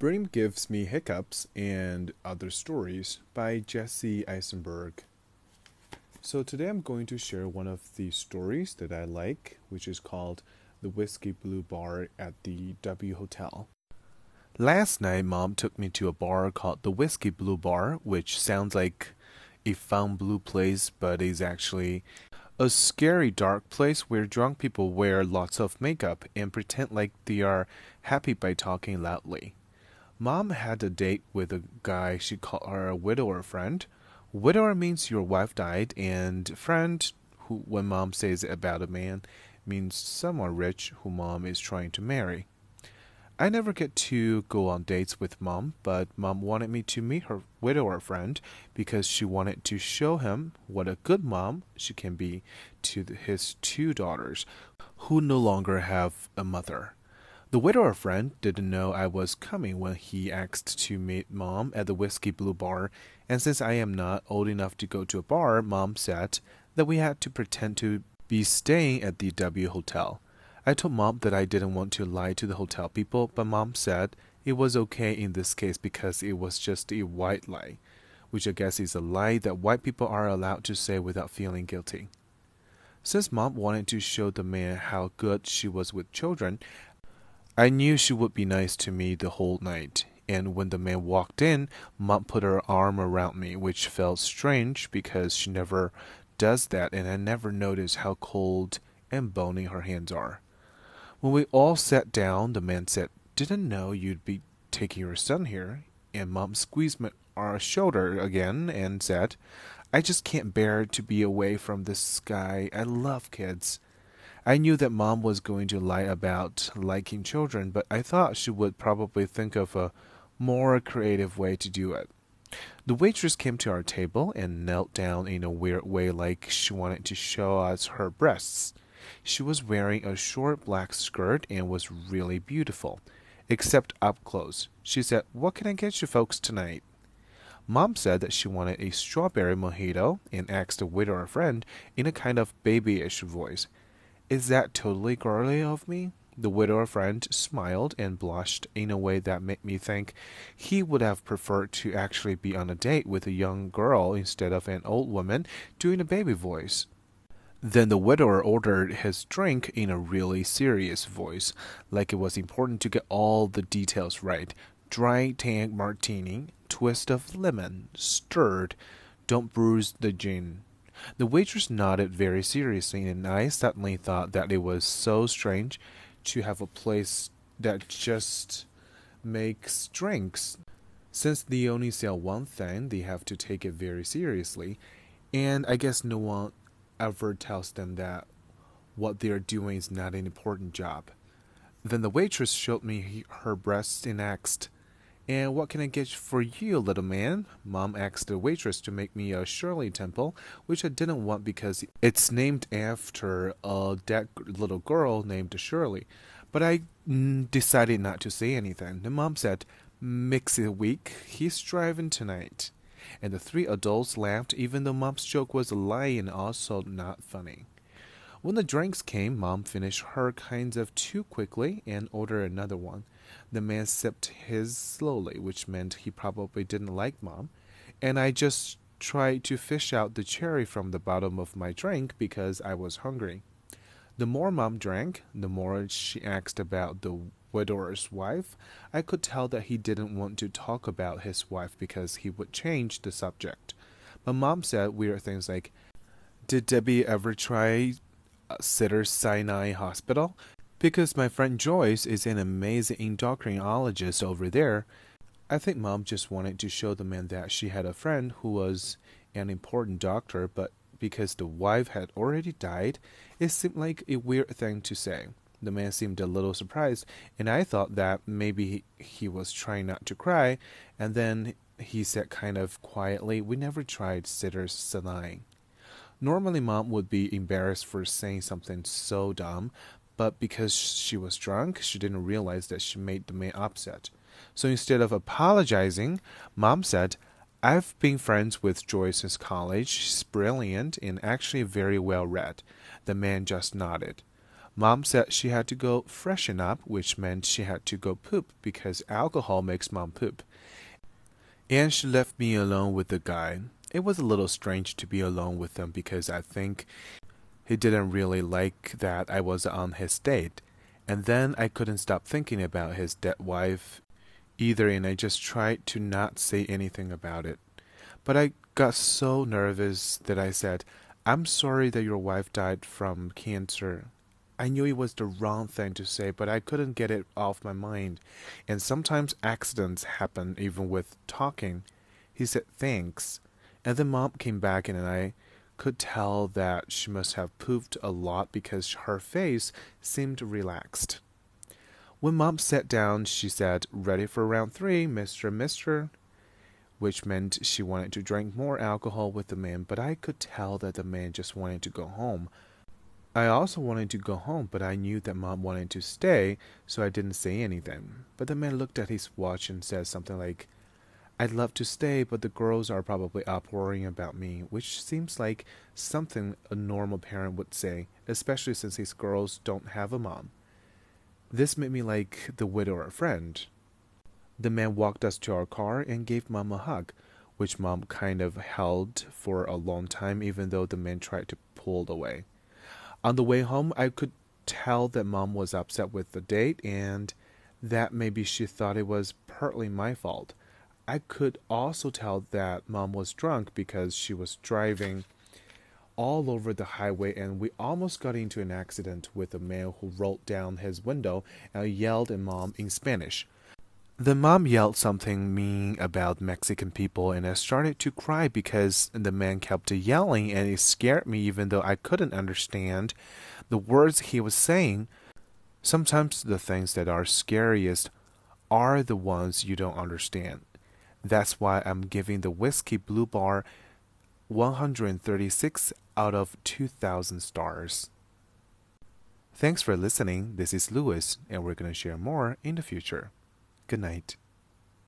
Bream Gives Me Hiccups and Other Stories by Jesse Eisenberg. So, today I'm going to share one of the stories that I like, which is called The Whiskey Blue Bar at the W Hotel. Last night, mom took me to a bar called the Whiskey Blue Bar, which sounds like a fun blue place, but is actually a scary dark place where drunk people wear lots of makeup and pretend like they are happy by talking loudly. Mom had a date with a guy she called her a widower friend. Widower means your wife died, and friend, who when mom says about a man, means someone rich who mom is trying to marry. I never get to go on dates with mom, but mom wanted me to meet her widower friend because she wanted to show him what a good mom she can be to his two daughters who no longer have a mother. The widower friend didn't know I was coming when he asked to meet mom at the Whiskey Blue Bar, and since I am not old enough to go to a bar, mom said that we had to pretend to be staying at the W Hotel. I told mom that I didn't want to lie to the hotel people, but mom said it was okay in this case because it was just a white lie, which I guess is a lie that white people are allowed to say without feeling guilty. Since mom wanted to show the man how good she was with children, I knew she would be nice to me the whole night, and when the man walked in, Mom put her arm around me, which felt strange because she never does that, and I never noticed how cold and bony her hands are. When we all sat down, the man said, Didn't know you'd be taking your son here. And Mom squeezed my our shoulder again and said, I just can't bear to be away from this guy. I love kids. I knew that mom was going to lie about liking children, but I thought she would probably think of a more creative way to do it. The waitress came to our table and knelt down in a weird way, like she wanted to show us her breasts. She was wearing a short black skirt and was really beautiful, except up close. She said, What can I get you folks tonight? Mom said that she wanted a strawberry mojito and asked a waiter or friend in a kind of babyish voice. Is that totally girly of me? The widower friend smiled and blushed in a way that made me think he would have preferred to actually be on a date with a young girl instead of an old woman doing a baby voice. Then the widower ordered his drink in a really serious voice, like it was important to get all the details right. Dry tang martini, twist of lemon, stirred, don't bruise the gin. The waitress nodded very seriously, and I suddenly thought that it was so strange to have a place that just makes drinks. Since they only sell one thing, they have to take it very seriously. And I guess no one ever tells them that what they're doing is not an important job. Then the waitress showed me her breasts and asked, and what can I get for you, little man? Mom asked the waitress to make me a Shirley Temple, which I didn't want because it's named after a dead little girl named Shirley. But I mm, decided not to say anything. The mom said, Mix it weak, he's driving tonight. And the three adults laughed, even though mom's joke was a lie and also not funny. When the drinks came, mom finished her kinds of too quickly and ordered another one. The man sipped his slowly, which meant he probably didn't like Mom, and I just tried to fish out the cherry from the bottom of my drink because I was hungry. The more Mom drank, the more she asked about the widower's wife. I could tell that he didn't want to talk about his wife because he would change the subject. But Mom said weird things like, Did Debbie ever try Cedars-Sinai Hospital? Because my friend Joyce is an amazing endocrinologist over there, I think mom just wanted to show the man that she had a friend who was an important doctor, but because the wife had already died, it seemed like a weird thing to say. The man seemed a little surprised, and I thought that maybe he was trying not to cry, and then he said kind of quietly, We never tried Cedars-Sinai. Normally, mom would be embarrassed for saying something so dumb, but because she was drunk, she didn't realize that she made the man upset. So instead of apologizing, mom said, I've been friends with Joyce since college. She's brilliant and actually very well read. The man just nodded. Mom said she had to go freshen up, which meant she had to go poop because alcohol makes mom poop. And she left me alone with the guy. It was a little strange to be alone with him because I think he didn't really like that I was on his date. And then I couldn't stop thinking about his dead wife either, and I just tried to not say anything about it. But I got so nervous that I said, I'm sorry that your wife died from cancer. I knew it was the wrong thing to say, but I couldn't get it off my mind. And sometimes accidents happen even with talking. He said thanks. And then mom came back in, and I could tell that she must have pooped a lot because her face seemed relaxed. When mom sat down, she said, Ready for round three, Mr. Mister? Which meant she wanted to drink more alcohol with the man, but I could tell that the man just wanted to go home. I also wanted to go home, but I knew that mom wanted to stay, so I didn't say anything. But the man looked at his watch and said something like, I'd love to stay, but the girls are probably up worrying about me, which seems like something a normal parent would say, especially since these girls don't have a mom. This made me like the widower friend. The man walked us to our car and gave mom a hug, which mom kind of held for a long time, even though the man tried to pull away. On the way home, I could tell that mom was upset with the date and that maybe she thought it was partly my fault. I could also tell that mom was drunk because she was driving all over the highway and we almost got into an accident with a man who rolled down his window and yelled at mom in Spanish. The mom yelled something mean about Mexican people, and I started to cry because the man kept yelling, and it scared me even though I couldn't understand the words he was saying. Sometimes the things that are scariest are the ones you don't understand. That's why I'm giving the Whiskey Blue Bar 136 out of 2,000 stars. Thanks for listening. This is Louis, and we're going to share more in the future. Good night.